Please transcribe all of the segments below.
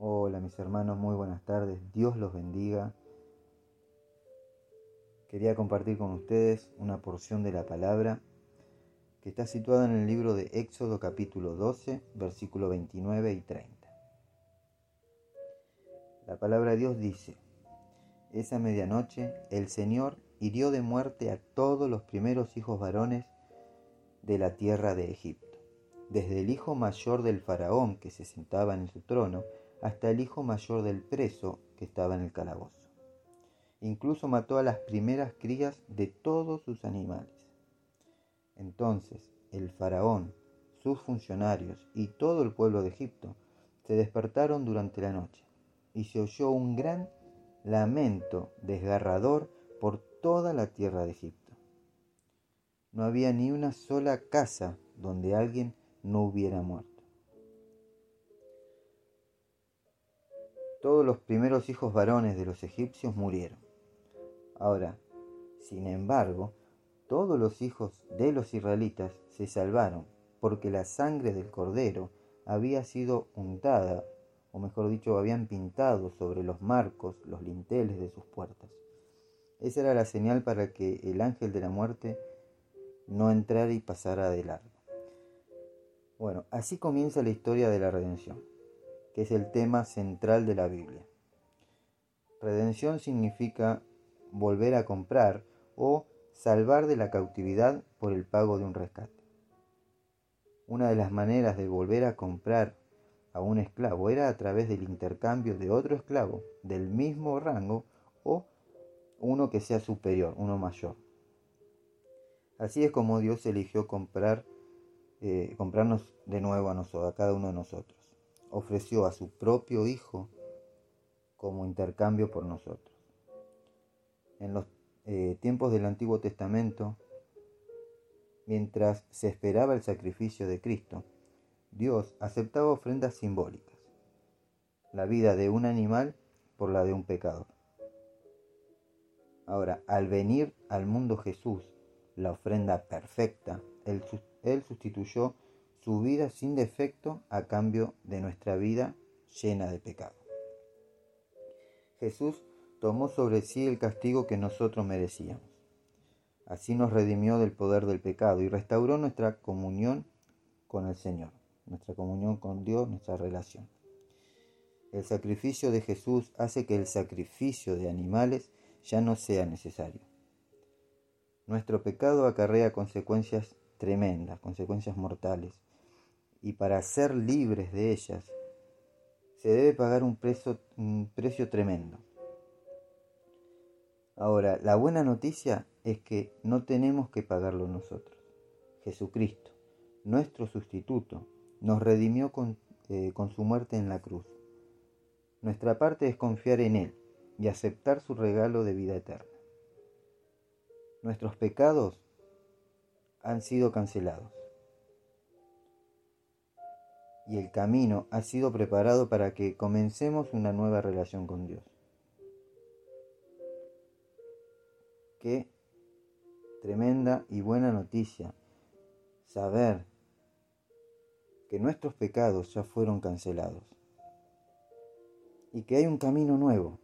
Hola mis hermanos, muy buenas tardes, Dios los bendiga. Quería compartir con ustedes una porción de la palabra que está situada en el libro de Éxodo capítulo 12, versículo 29 y 30. La palabra de Dios dice, esa medianoche el Señor hirió de muerte a todos los primeros hijos varones de la tierra de Egipto, desde el hijo mayor del faraón que se sentaba en su trono, hasta el hijo mayor del preso que estaba en el calabozo. Incluso mató a las primeras crías de todos sus animales. Entonces el faraón, sus funcionarios y todo el pueblo de Egipto se despertaron durante la noche y se oyó un gran lamento desgarrador por toda la tierra de Egipto. No había ni una sola casa donde alguien no hubiera muerto. Todos los primeros hijos varones de los egipcios murieron. Ahora, sin embargo, todos los hijos de los israelitas se salvaron, porque la sangre del cordero había sido untada, o mejor dicho, habían pintado sobre los marcos, los linteles de sus puertas. Esa era la señal para que el ángel de la muerte no entrara y pasara de largo. Bueno, así comienza la historia de la redención que es el tema central de la Biblia. Redención significa volver a comprar o salvar de la cautividad por el pago de un rescate. Una de las maneras de volver a comprar a un esclavo era a través del intercambio de otro esclavo del mismo rango o uno que sea superior, uno mayor. Así es como Dios eligió comprar, eh, comprarnos de nuevo a nosotros, a cada uno de nosotros ofreció a su propio Hijo como intercambio por nosotros. En los eh, tiempos del Antiguo Testamento, mientras se esperaba el sacrificio de Cristo, Dios aceptaba ofrendas simbólicas, la vida de un animal por la de un pecador. Ahora, al venir al mundo Jesús, la ofrenda perfecta, Él, él sustituyó su vida sin defecto a cambio de nuestra vida llena de pecado. Jesús tomó sobre sí el castigo que nosotros merecíamos. Así nos redimió del poder del pecado y restauró nuestra comunión con el Señor, nuestra comunión con Dios, nuestra relación. El sacrificio de Jesús hace que el sacrificio de animales ya no sea necesario. Nuestro pecado acarrea consecuencias tremendas, consecuencias mortales, y para ser libres de ellas se debe pagar un precio, un precio tremendo. Ahora, la buena noticia es que no tenemos que pagarlo nosotros. Jesucristo, nuestro sustituto, nos redimió con, eh, con su muerte en la cruz. Nuestra parte es confiar en Él y aceptar su regalo de vida eterna. Nuestros pecados han sido cancelados y el camino ha sido preparado para que comencemos una nueva relación con Dios. Qué tremenda y buena noticia saber que nuestros pecados ya fueron cancelados y que hay un camino nuevo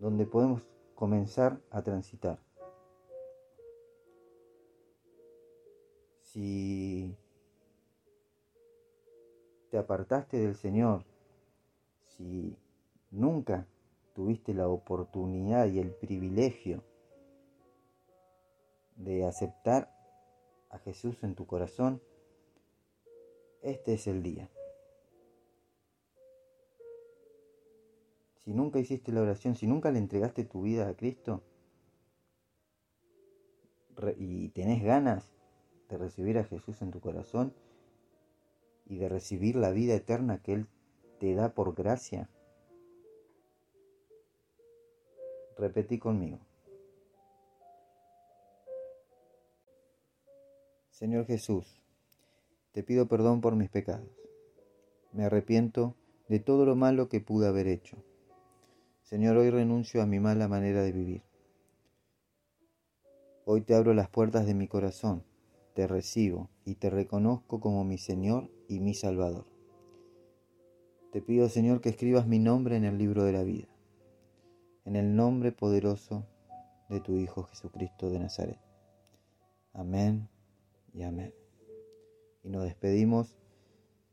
donde podemos comenzar a transitar. Si te apartaste del Señor, si nunca tuviste la oportunidad y el privilegio de aceptar a Jesús en tu corazón, este es el día. Si nunca hiciste la oración, si nunca le entregaste tu vida a Cristo y tenés ganas de recibir a Jesús en tu corazón, y de recibir la vida eterna que Él te da por gracia? Repetí conmigo. Señor Jesús, te pido perdón por mis pecados. Me arrepiento de todo lo malo que pude haber hecho. Señor, hoy renuncio a mi mala manera de vivir. Hoy te abro las puertas de mi corazón te recibo y te reconozco como mi Señor y mi Salvador. Te pido, Señor, que escribas mi nombre en el libro de la vida, en el nombre poderoso de tu Hijo Jesucristo de Nazaret. Amén y amén. Y nos despedimos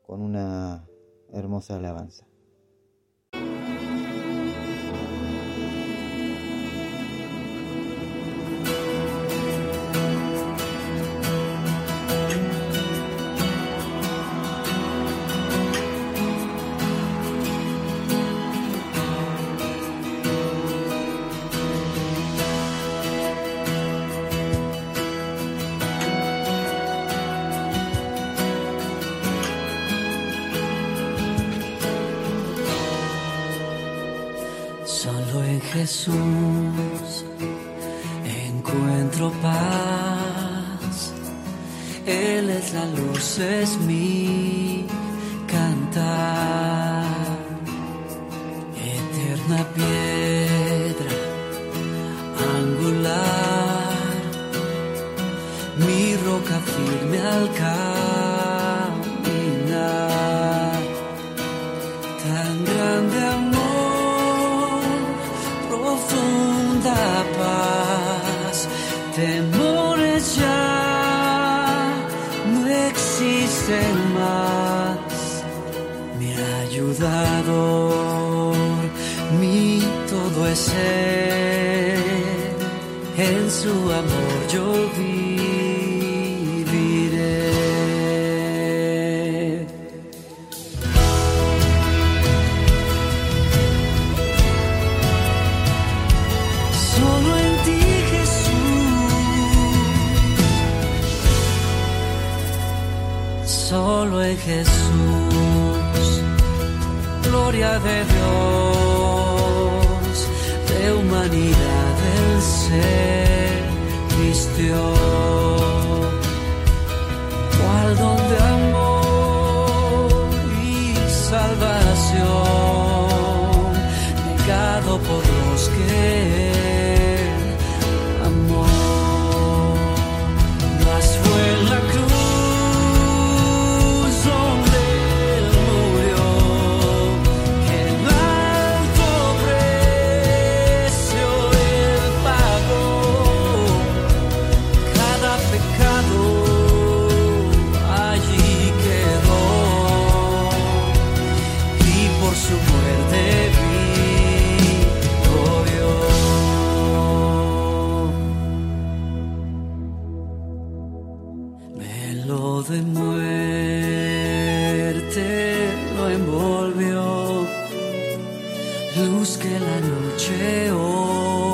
con una hermosa alabanza. Jesús encuentro paz. Él es la luz, es mi cantar. Eterna piedra angular, mi roca firme al en su amor yo viviré. Solo en ti Jesús, solo en Jesús, gloria de Dios, humanidad el ser vistió, cual don de amor y salvación, negado por los que luz que la noche ocultó